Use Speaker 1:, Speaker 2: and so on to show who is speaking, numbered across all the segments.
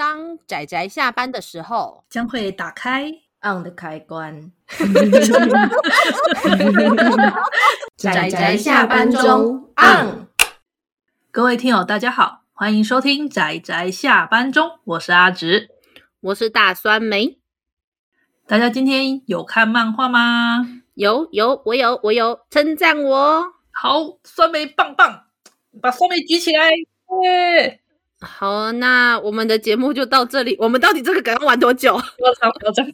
Speaker 1: 当仔仔下班的时候，
Speaker 2: 将会打开
Speaker 3: on 的开关。
Speaker 1: 仔仔下班中 on。
Speaker 2: 各位听友，大家好，欢迎收听仔仔下班中，我是阿直，
Speaker 1: 我是大酸梅。
Speaker 2: 大家今天有看漫画吗？
Speaker 1: 有有，我有我有，称赞我。
Speaker 2: 好，酸梅棒棒，把酸梅举起来。耶！
Speaker 1: 好，那我们的节目就到这里。我们到底这个梗要玩多久？
Speaker 2: 我操，我操！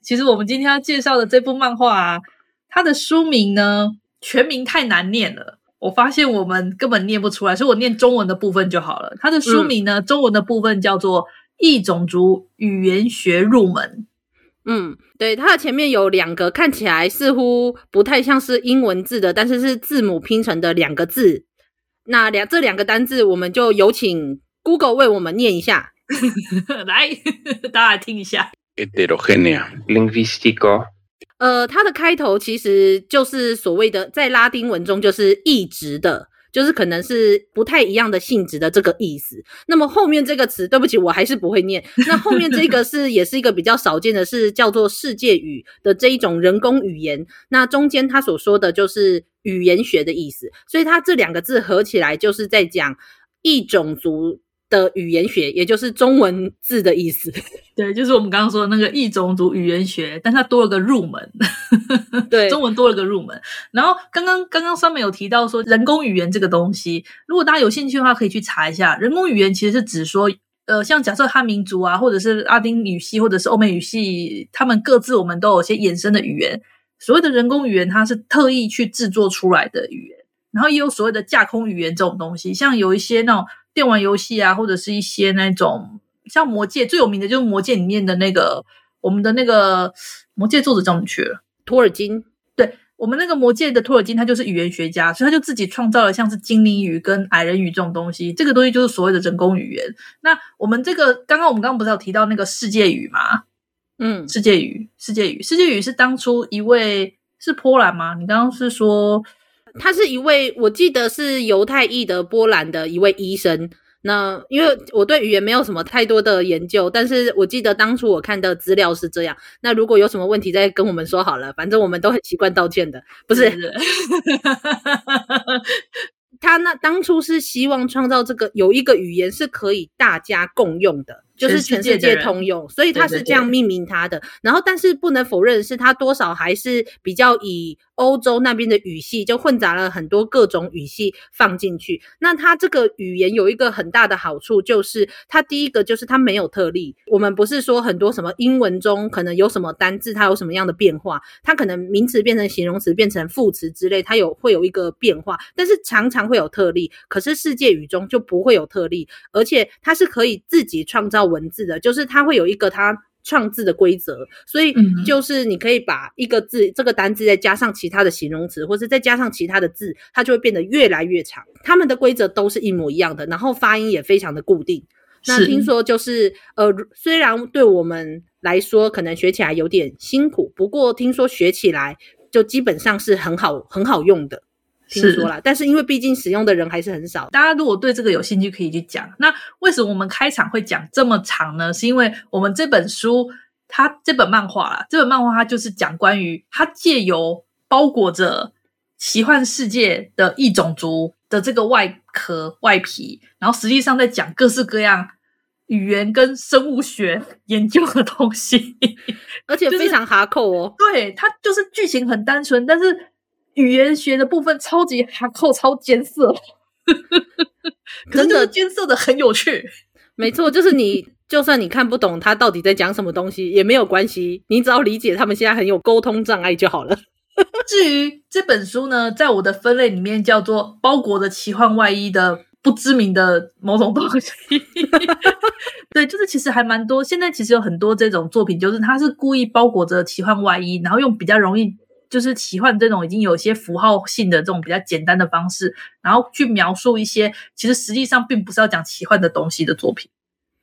Speaker 2: 其实我们今天要介绍的这部漫画啊，它的书名呢，全名太难念了。我发现我们根本念不出来，所以我念中文的部分就好了。它的书名呢，嗯、中文的部分叫做《异种族语言学入门》。
Speaker 1: 嗯，对，它的前面有两个看起来似乎不太像是英文字的，但是是字母拼成的两个字。那两这两个单字，我们就有请 Google 为我们念一下。
Speaker 2: 来，大家来听一下。
Speaker 4: Heterogénea lingüístico。
Speaker 1: 呃，它的开头其实就是所谓的，在拉丁文中就是异质的，就是可能是不太一样的性质的这个意思。那么后面这个词，对不起，我还是不会念。那后面这个是也是一个比较少见的，是叫做世界语的这一种人工语言。那中间他所说的就是。语言学的意思，所以它这两个字合起来就是在讲异种族的语言学，也就是中文字的意思。
Speaker 2: 对，就是我们刚刚说的那个异种族语言学，但它多了个入门。对，中文多了个入门。然后刚刚刚刚上面有提到说人工语言这个东西，如果大家有兴趣的话，可以去查一下。人工语言其实是指说，呃，像假设汉民族啊，或者是拉丁语系，或者是欧美语系，他们各自我们都有些衍生的语言。所谓的人工语言，它是特意去制作出来的语言，然后也有所谓的架空语言这种东西，像有一些那种电玩游戏啊，或者是一些那种像《魔戒》最有名的就是《魔戒》里面的那个我们的那个《魔戒》作者叫什么去了？
Speaker 1: 托尔金。
Speaker 2: 对，我们那个《魔戒》的托尔金，他就是语言学家，所以他就自己创造了像是精灵语跟矮人语这种东西，这个东西就是所谓的人工语言。那我们这个刚刚我们刚刚不是有提到那个世界语吗？嗯，世界语，世界语，世界语是当初一位是波兰吗？你刚刚是说
Speaker 1: 他是一位，我记得是犹太裔的波兰的一位医生。那因为我对语言没有什么太多的研究，但是我记得当初我看的资料是这样。那如果有什么问题，再跟我们说好了。反正我们都很习惯道歉的，不是？是 他那当初是希望创造这个有一个语言是可以大家共用的。就是全世界通用，所以他是这样命名它的。然后，但是不能否认的是，它多少还是比较以欧洲那边的语系，就混杂了很多各种语系放进去。那它这个语言有一个很大的好处，就是它第一个就是它没有特例。我们不是说很多什么英文中可能有什么单字，它有什么样的变化，它可能名词变成形容词，变成副词之类，它有会有一个变化，但是常常会有特例。可是世界语中就不会有特例，而且它是可以自己创造文字的，就是它会有一个它创字的规则，所以就是你可以把一个字这个单字再加上其他的形容词，或是再加上其他的字，它就会变得越来越长。它们的规则都是一模一样的，然后发音也非常的固定。那听说就是呃，虽然对我们来说可能学起来有点辛苦，不过听说学起来就基本上是很好很好用的。听说了，但是因为毕竟使用的人还是很少。
Speaker 2: 大家如果对这个有兴趣，可以去讲。那为什么我们开场会讲这么长呢？是因为我们这本书，它这本漫画啦，这本漫画它就是讲关于它借由包裹着奇幻世界的异种族的这个外壳外皮，然后实际上在讲各式各样语言跟生物学研究的东西，
Speaker 1: 而且非常哈扣哦。
Speaker 2: 对，它就是剧情很单纯，但是。语言学的部分超级哈扣，超艰涩，真的艰涩的很有趣。
Speaker 1: 没错，就是你就算你看不懂他到底在讲什么东西也没有关系，你只要理解他们现在很有沟通障碍就好了。
Speaker 2: 至于这本书呢，在我的分类里面叫做包裹着奇幻外衣的不知名的某种东西。对，就是其实还蛮多。现在其实有很多这种作品，就是它是故意包裹着奇幻外衣，然后用比较容易。就是奇幻这种已经有一些符号性的这种比较简单的方式，然后去描述一些其实实际上并不是要讲奇幻的东西的作品。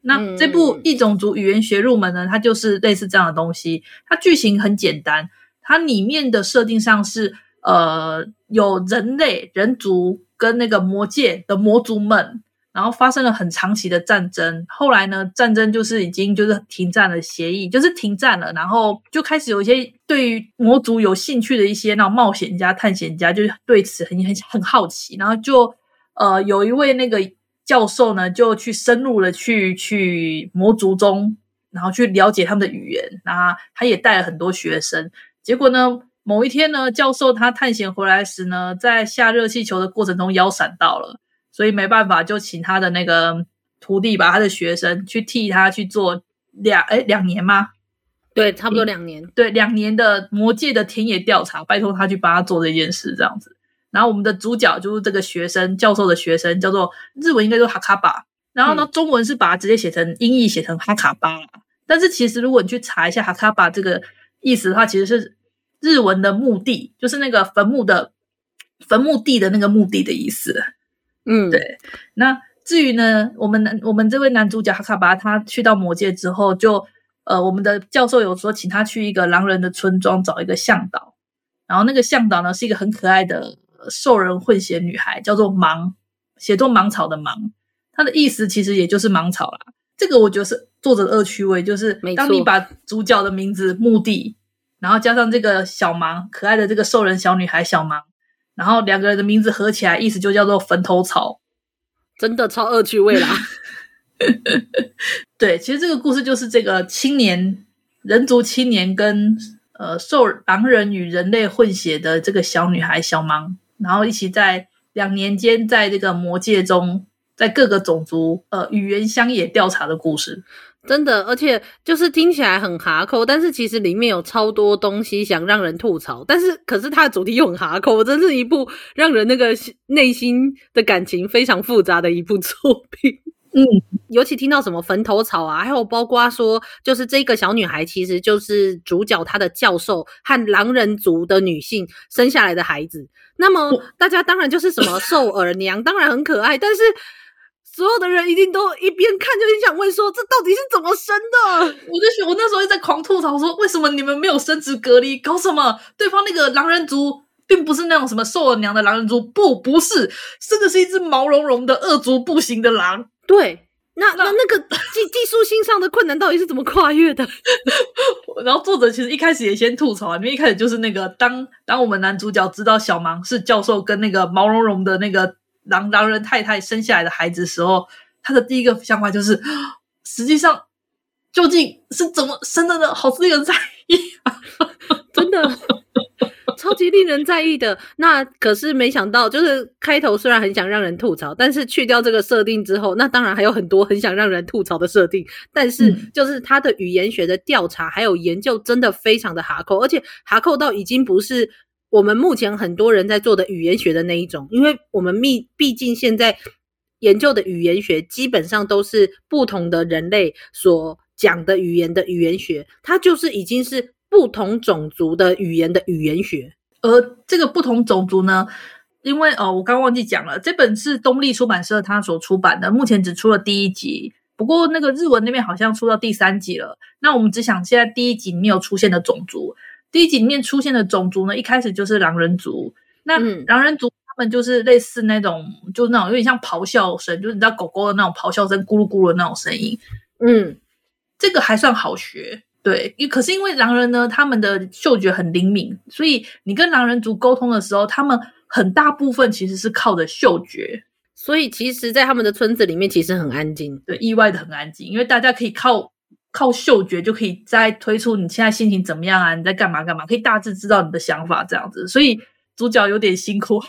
Speaker 2: 那这部异种族语言学入门呢，它就是类似这样的东西。它剧情很简单，它里面的设定上是呃有人类人族跟那个魔界的魔族们。然后发生了很长期的战争。后来呢，战争就是已经就是停战了协议，就是停战了，然后就开始有一些对于魔族有兴趣的一些那种冒险家、探险家，就是对此很很很好奇，然后就呃有一位那个教授呢，就去深入了去去魔族中，然后去了解他们的语言，然后他也带了很多学生。结果呢，某一天呢，教授他探险回来时呢，在下热气球的过程中腰闪到了，所以没办法，就请他的那个徒弟把他的学生去替他去做两诶两年吗？
Speaker 1: 对，差不多两年。
Speaker 2: 对，两年的魔界的田野调查，拜托他去帮他做这件事，这样子。然后我们的主角就是这个学生，教授的学生叫做日文应该叫哈卡巴，然后呢，嗯、中文是把它直接写成音译写成哈卡巴，但是其实如果你去查一下哈卡巴这个意思的话，其实是日文的墓地，就是那个坟墓的坟墓地的那个墓地的意思。
Speaker 1: 嗯，
Speaker 2: 对。那至于呢，我们男我们这位男主角哈卡巴，他去到魔界之后就，就呃，我们的教授有说请他去一个狼人的村庄找一个向导，然后那个向导呢是一个很可爱的。兽人混血女孩叫做芒，写作芒草的芒，它的意思其实也就是芒草啦。这个我觉得是作者的恶趣味，就是当你把主角的名字墓地，然后加上这个小芒，可爱的这个兽人小女孩小芒，然后两个人的名字合起来，意思就叫做坟头草，
Speaker 1: 真的超恶趣味啦。
Speaker 2: 对，其实这个故事就是这个青年人族青年跟呃兽狼人与人类混血的这个小女孩小芒。然后一起在两年间，在这个魔界中，在各个种族呃语言乡野调查的故事，
Speaker 1: 真的，而且就是听起来很哈扣，但是其实里面有超多东西想让人吐槽，但是可是它的主题又很哈扣，真是一部让人那个内心的感情非常复杂的一部作品。
Speaker 2: 嗯，
Speaker 1: 尤其听到什么坟头草啊，还有包括说，就是这个小女孩其实就是主角她的教授和狼人族的女性生下来的孩子。那么大家当然就是什么兽耳娘，当然很可爱，但是所有的人一定都一边看就很想问说，这到底是怎么生的？
Speaker 2: 我就我那时候一直在狂吐槽说，为什么你们没有生殖隔离？搞什么？对方那个狼人族并不是那种什么受了娘的狼人族，不，不是，真的是一只毛茸茸的恶足步行的狼。
Speaker 1: 对，那那那，那个技技术性上的困难到底是怎么跨越的？
Speaker 2: 然后作者其实一开始也先吐槽，因为一开始就是那个当当我们男主角知道小芒是教授跟那个毛茸茸的那个狼狼人太太生下来的孩子的时候，他的第一个想法就是，实际上究竟是怎么生的呢？好令人在意啊，
Speaker 1: 真的。超级令人在意的，那可是没想到，就是开头虽然很想让人吐槽，但是去掉这个设定之后，那当然还有很多很想让人吐槽的设定。但是就是他的语言学的调查还有研究真的非常的哈扣，而且哈扣到已经不是我们目前很多人在做的语言学的那一种，因为我们毕毕竟现在研究的语言学基本上都是不同的人类所讲的语言的语言学，它就是已经是。不同种族的语言的语言学，
Speaker 2: 而这个不同种族呢，因为哦，我刚忘记讲了，这本是东立出版社他所出版的，目前只出了第一集，不过那个日文那边好像出到第三集了。那我们只想现在第一集没有出现的种族，第一集里面出现的种族呢，一开始就是狼人族。那狼人族他们就是类似那种，嗯、就是那种有点像咆哮声，就是你知道狗狗的那种咆哮声，咕噜咕噜的那种声音。
Speaker 1: 嗯，
Speaker 2: 这个还算好学。对，可是因为狼人呢，他们的嗅觉很灵敏，所以你跟狼人族沟通的时候，他们很大部分其实是靠着嗅觉，
Speaker 1: 所以其实，在他们的村子里面，其实很安静，
Speaker 2: 对，意外的很安静，因为大家可以靠靠嗅觉就可以再推出你现在心情怎么样啊，你在干嘛干嘛，可以大致知道你的想法这样子，所以。主角有点辛苦，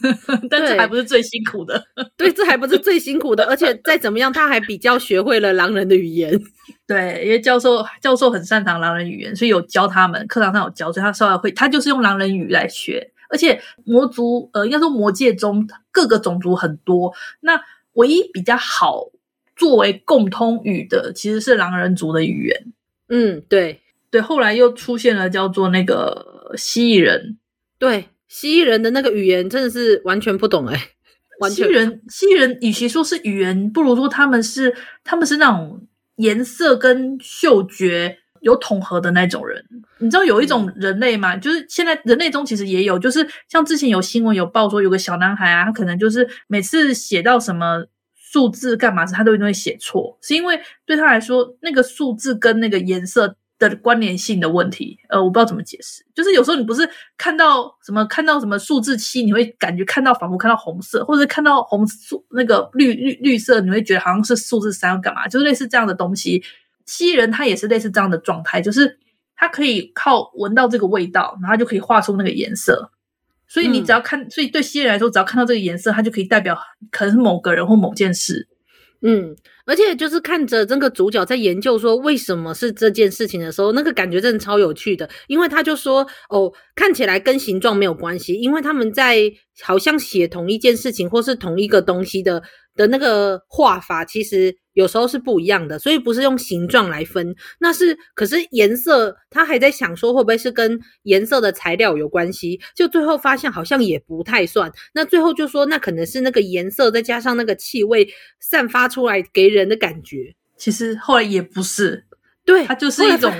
Speaker 2: 但这还不是最辛苦的。
Speaker 1: 对，这还不是最辛苦的，而且再怎么样，他还比较学会了狼人的语言。
Speaker 2: 对，因为教授教授很擅长狼人语言，所以有教他们，课堂上有教，所以他稍微会。他就是用狼人语来学。而且魔族，呃，应该说魔界中各个种族很多，那唯一比较好作为共通语的，其实是狼人族的语言。
Speaker 1: 嗯，对
Speaker 2: 对。后来又出现了叫做那个蜥蜴人，
Speaker 1: 对。蜥蜴人的那个语言真的是完全不懂哎、欸，完全。
Speaker 2: 蜥蜴人，蜥蜴人与其说是语言，不如说他们是他们是那种颜色跟嗅觉有统合的那种人。你知道有一种人类吗？就是现在人类中其实也有，就是像之前有新闻有报说有个小男孩啊，他可能就是每次写到什么数字干嘛时，他都一定会写错，是因为对他来说，那个数字跟那个颜色的关联性的问题。呃，我不知道怎么解释，就是有时候你不是看到什么看到什么数字七，你会感觉看到仿佛看到红色，或者看到红素那个绿绿绿色，你会觉得好像是数字三要干嘛，就是类似这样的东西。蜥人他也是类似这样的状态，就是他可以靠闻到这个味道，然后就可以画出那个颜色。所以你只要看，嗯、所以对蜥蜴人来说，只要看到这个颜色，它就可以代表可能是某个人或某件事。
Speaker 1: 嗯，而且就是看着这个主角在研究说为什么是这件事情的时候，那个感觉真的超有趣的，因为他就说哦，看起来跟形状没有关系，因为他们在好像写同一件事情或是同一个东西的的那个画法，其实。有时候是不一样的，所以不是用形状来分，那是可是颜色，他还在想说会不会是跟颜色的材料有关系，就最后发现好像也不太算，那最后就说那可能是那个颜色再加上那个气味散发出来给人的感觉，
Speaker 2: 其实后来也不是，
Speaker 1: 对，
Speaker 2: 它就是一种，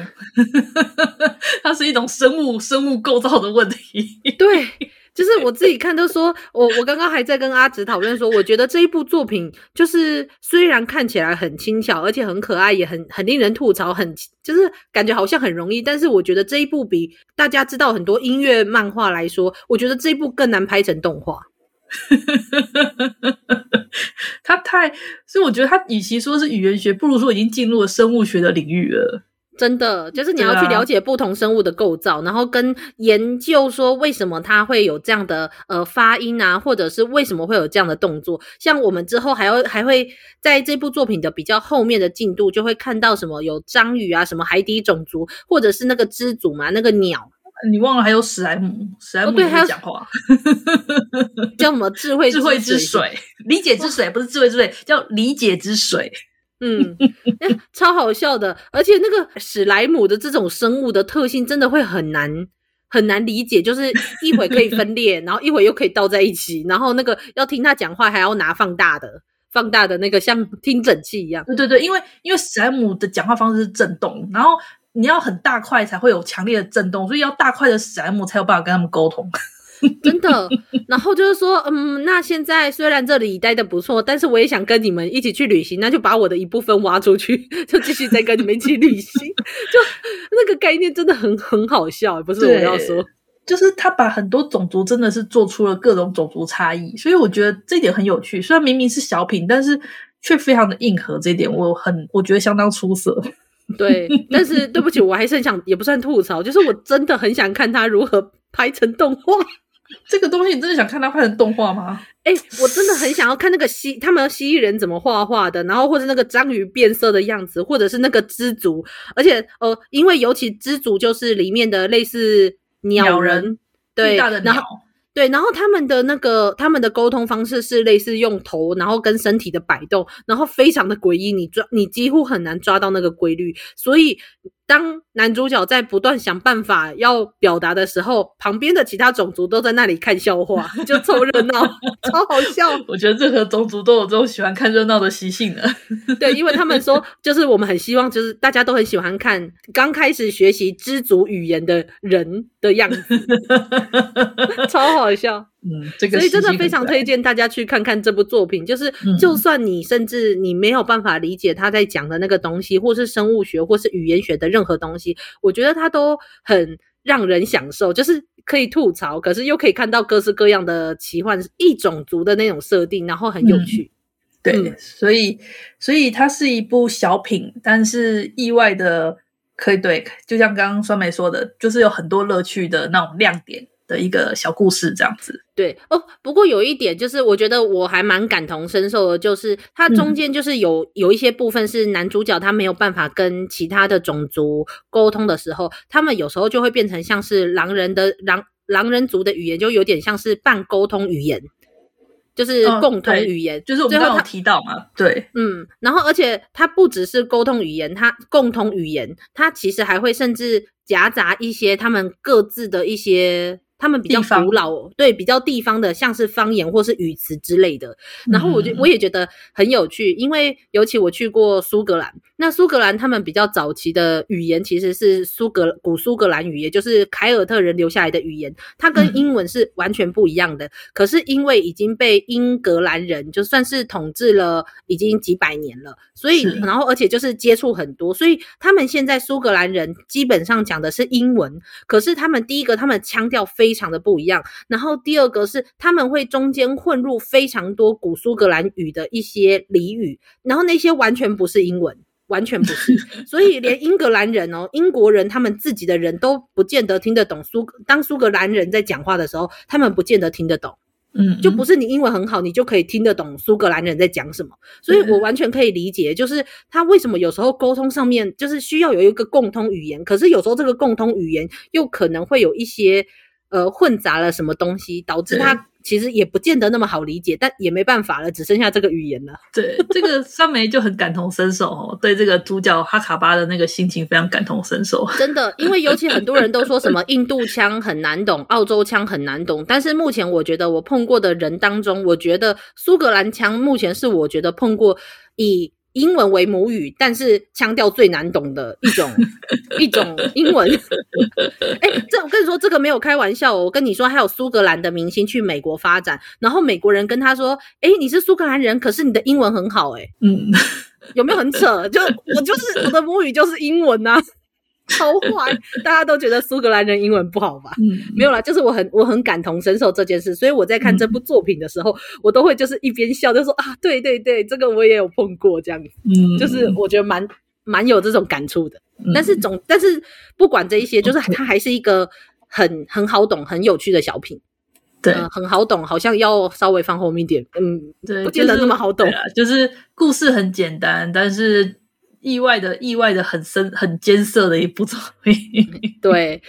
Speaker 2: 它是一种生物生物构造的问题，
Speaker 1: 对。就是我自己看都说，我我刚刚还在跟阿紫讨论说，我觉得这一部作品就是虽然看起来很轻巧，而且很可爱，也很很令人吐槽，很就是感觉好像很容易，但是我觉得这一部比大家知道很多音乐漫画来说，我觉得这一部更难拍成动画。
Speaker 2: 他太，所以我觉得他与其说是语言学，不如说已经进入了生物学的领域了。
Speaker 1: 真的，就是你要去了解不同生物的构造，啊、然后跟研究说为什么它会有这样的呃发音啊，或者是为什么会有这样的动作。像我们之后还要还会在这部作品的比较后面的进度，就会看到什么有章鱼啊，什么海底种族，或者是那个知足嘛，那个鸟。
Speaker 2: 你忘了还有史莱姆，史莱姆也会讲话，
Speaker 1: 哦、叫什么智慧
Speaker 2: 智慧之水，理解之水不是智慧之水，叫理解之水。
Speaker 1: 嗯，超好笑的，而且那个史莱姆的这种生物的特性真的会很难很难理解，就是一会可以分裂，然后一会又可以倒在一起，然后那个要听他讲话还要拿放大的放大的那个像听诊器一样。
Speaker 2: 对对对，因为因为史莱姆的讲话方式是震动，然后你要很大块才会有强烈的震动，所以要大块的史莱姆才有办法跟他们沟通。
Speaker 1: 真的，然后就是说，嗯，那现在虽然这里待的不错，但是我也想跟你们一起去旅行，那就把我的一部分挖出去，就继续再跟你们一起旅行。就那个概念真的很很好笑，不是我要说，
Speaker 2: 就是他把很多种族真的是做出了各种种族差异，所以我觉得这一点很有趣。虽然明明是小品，但是却非常的硬核，这一点我很我觉得相当出色。
Speaker 1: 对，但是对不起，我还是很想，也不算吐槽，就是我真的很想看他如何拍成动画。
Speaker 2: 这个东西你真的想看它拍成动画吗？
Speaker 1: 哎、欸，我真的很想要看那个蜥，他们蜥蜴人怎么画画的，然后或者那个章鱼变色的样子，或者是那个知足，而且呃，因为尤其知足就是里面的类似鸟人，鸟人对，
Speaker 2: 大的鸟。
Speaker 1: 然后对，然后他们的那个他们的沟通方式是类似用头，然后跟身体的摆动，然后非常的诡异，你抓你几乎很难抓到那个规律。所以当男主角在不断想办法要表达的时候，旁边的其他种族都在那里看笑话，就凑热闹，超好笑。
Speaker 2: 我觉得任何种族都有这种喜欢看热闹的习性的。
Speaker 1: 对，因为他们说，就是我们很希望，就是大家都很喜欢看刚开始学习知足语言的人的样子，超好。好笑，
Speaker 2: 嗯，这个
Speaker 1: 所以真的非常推荐大家去看看这部作品。就是，就算你甚至你没有办法理解他在讲的那个东西，或是生物学，或是语言学的任何东西，我觉得他都很让人享受。就是可以吐槽，可是又可以看到各式各样的奇幻异种族的那种设定，然后很有趣。
Speaker 2: 嗯、对、嗯，所以，所以它是一部小品，但是意外的可以对，就像刚刚酸梅说的，就是有很多乐趣的那种亮点。的一个小故事这样子，
Speaker 1: 对哦。不过有一点就是，我觉得我还蛮感同身受的，就是它中间就是有、嗯、有一些部分是男主角他没有办法跟其他的种族沟通的时候，他们有时候就会变成像是狼人的狼狼人族的语言，就有点像是半沟通语言，就是共同语言，哦、
Speaker 2: 就是我们刚刚提到嘛，对，
Speaker 1: 嗯。然后而且它不只是沟通语言，它共同语言，它其实还会甚至夹杂一些他们各自的一些。他们比较古老，对，比较地方的，像是方言或是语词之类的。然后我就我也觉得很有趣，因为尤其我去过苏格兰，那苏格兰他们比较早期的语言其实是苏格古苏格兰语，也就是凯尔特人留下来的语言，它跟英文是完全不一样的。可是因为已经被英格兰人就算是统治了已经几百年了，所以然后而且就是接触很多，所以他们现在苏格兰人基本上讲的是英文。可是他们第一个，他们腔调非常的不一样，然后第二个是他们会中间混入非常多古苏格兰语的一些俚语，然后那些完全不是英文，完全不是，所以连英格兰人哦，英国人他们自己的人都不见得听得懂苏，当苏格兰人在讲话的时候，他们不见得听得懂。嗯，就不是你英文很好，你就可以听得懂苏格兰人在讲什么，所以我完全可以理解，就是他为什么有时候沟通上面就是需要有一个共通语言，可是有时候这个共通语言又可能会有一些呃混杂了什么东西，导致他。其实也不见得那么好理解，但也没办法了，只剩下这个语言了。
Speaker 2: 对，这个 酸梅就很感同身受哦，对这个主角哈卡巴的那个心情非常感同身受。
Speaker 1: 真的，因为尤其很多人都说什么印度腔很难懂，澳洲腔很难懂，但是目前我觉得我碰过的人当中，我觉得苏格兰腔目前是我觉得碰过以。英文为母语，但是腔调最难懂的一种 一种英文。哎、欸，这我跟你说，这个没有开玩笑哦。我跟你说，还有苏格兰的明星去美国发展，然后美国人跟他说：“哎、欸，你是苏格兰人，可是你的英文很好。”哎，嗯，有没有很扯？就我就是我的母语就是英文呐、啊。超坏，大家都觉得苏格兰人英文不好吧？嗯，没有啦，就是我很我很感同身受这件事，所以我在看这部作品的时候，嗯、我都会就是一边笑，就说啊，对对对，这个我也有碰过这样子，嗯，就是我觉得蛮蛮有这种感触的。嗯、但是总但是不管这一些，就是它还是一个很很好懂、很有趣的小品，对、呃，很好懂，好像要稍微放后面一点，嗯，对，不见得那么好懂，
Speaker 2: 就是、就是故事很简单，但是。意外的，意外的很深、很艰涩的一部作品。
Speaker 1: 对，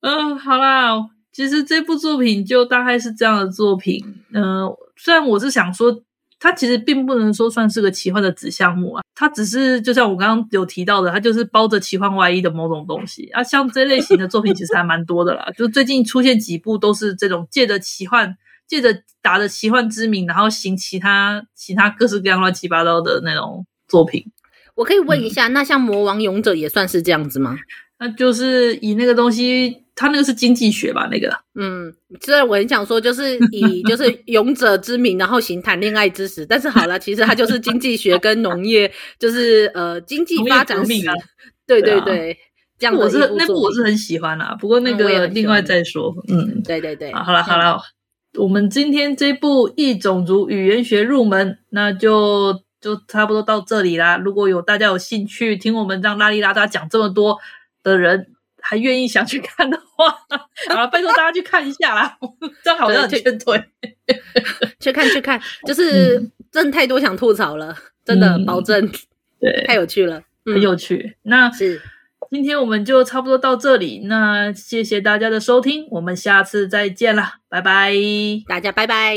Speaker 2: 嗯，好啦，其实这部作品就大概是这样的作品。嗯、呃，虽然我是想说，它其实并不能说算是个奇幻的子项目啊，它只是就像我刚刚有提到的，它就是包着奇幻外衣的某种东西啊。像这类型的作品其实还蛮多的啦，就最近出现几部都是这种借着奇幻、借着打着奇幻之名，然后行其他其他各式各样乱七八糟的那种作品。
Speaker 1: 我可以问一下，嗯、那像魔王勇者也算是这样子吗？
Speaker 2: 那就是以那个东西，他那个是经济学吧？那个，
Speaker 1: 嗯，虽然我很想说，就是以就是勇者之名，然后行谈恋爱之实，但是好了，其实它就是经济学跟农业，就是呃经济发展史。啊、对对对，这样
Speaker 2: 我是那部我是很喜欢啦，不过那个另外再说。嗯，
Speaker 1: 对对对，
Speaker 2: 好了好了，我们今天这部异种族语言学入门，那就。就差不多到这里啦。如果有大家有兴趣听我们这样拉里拉杂讲这么多的人，还愿意想去看的话，好了，拜托大家去看一下啦。这样好像很劝退，
Speaker 1: 去看去看，就是、嗯、真的太多想吐槽了，真的、嗯、保证，
Speaker 2: 对，
Speaker 1: 太有趣了，
Speaker 2: 很有趣。嗯、那是今天我们就差不多到这里，那谢谢大家的收听，我们下次再见啦，拜拜，
Speaker 1: 大家拜拜。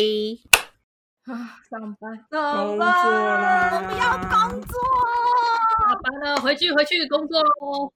Speaker 2: 啊，上班，
Speaker 1: 上班，我不要工作。
Speaker 2: 下班了，回去，回去工作喽。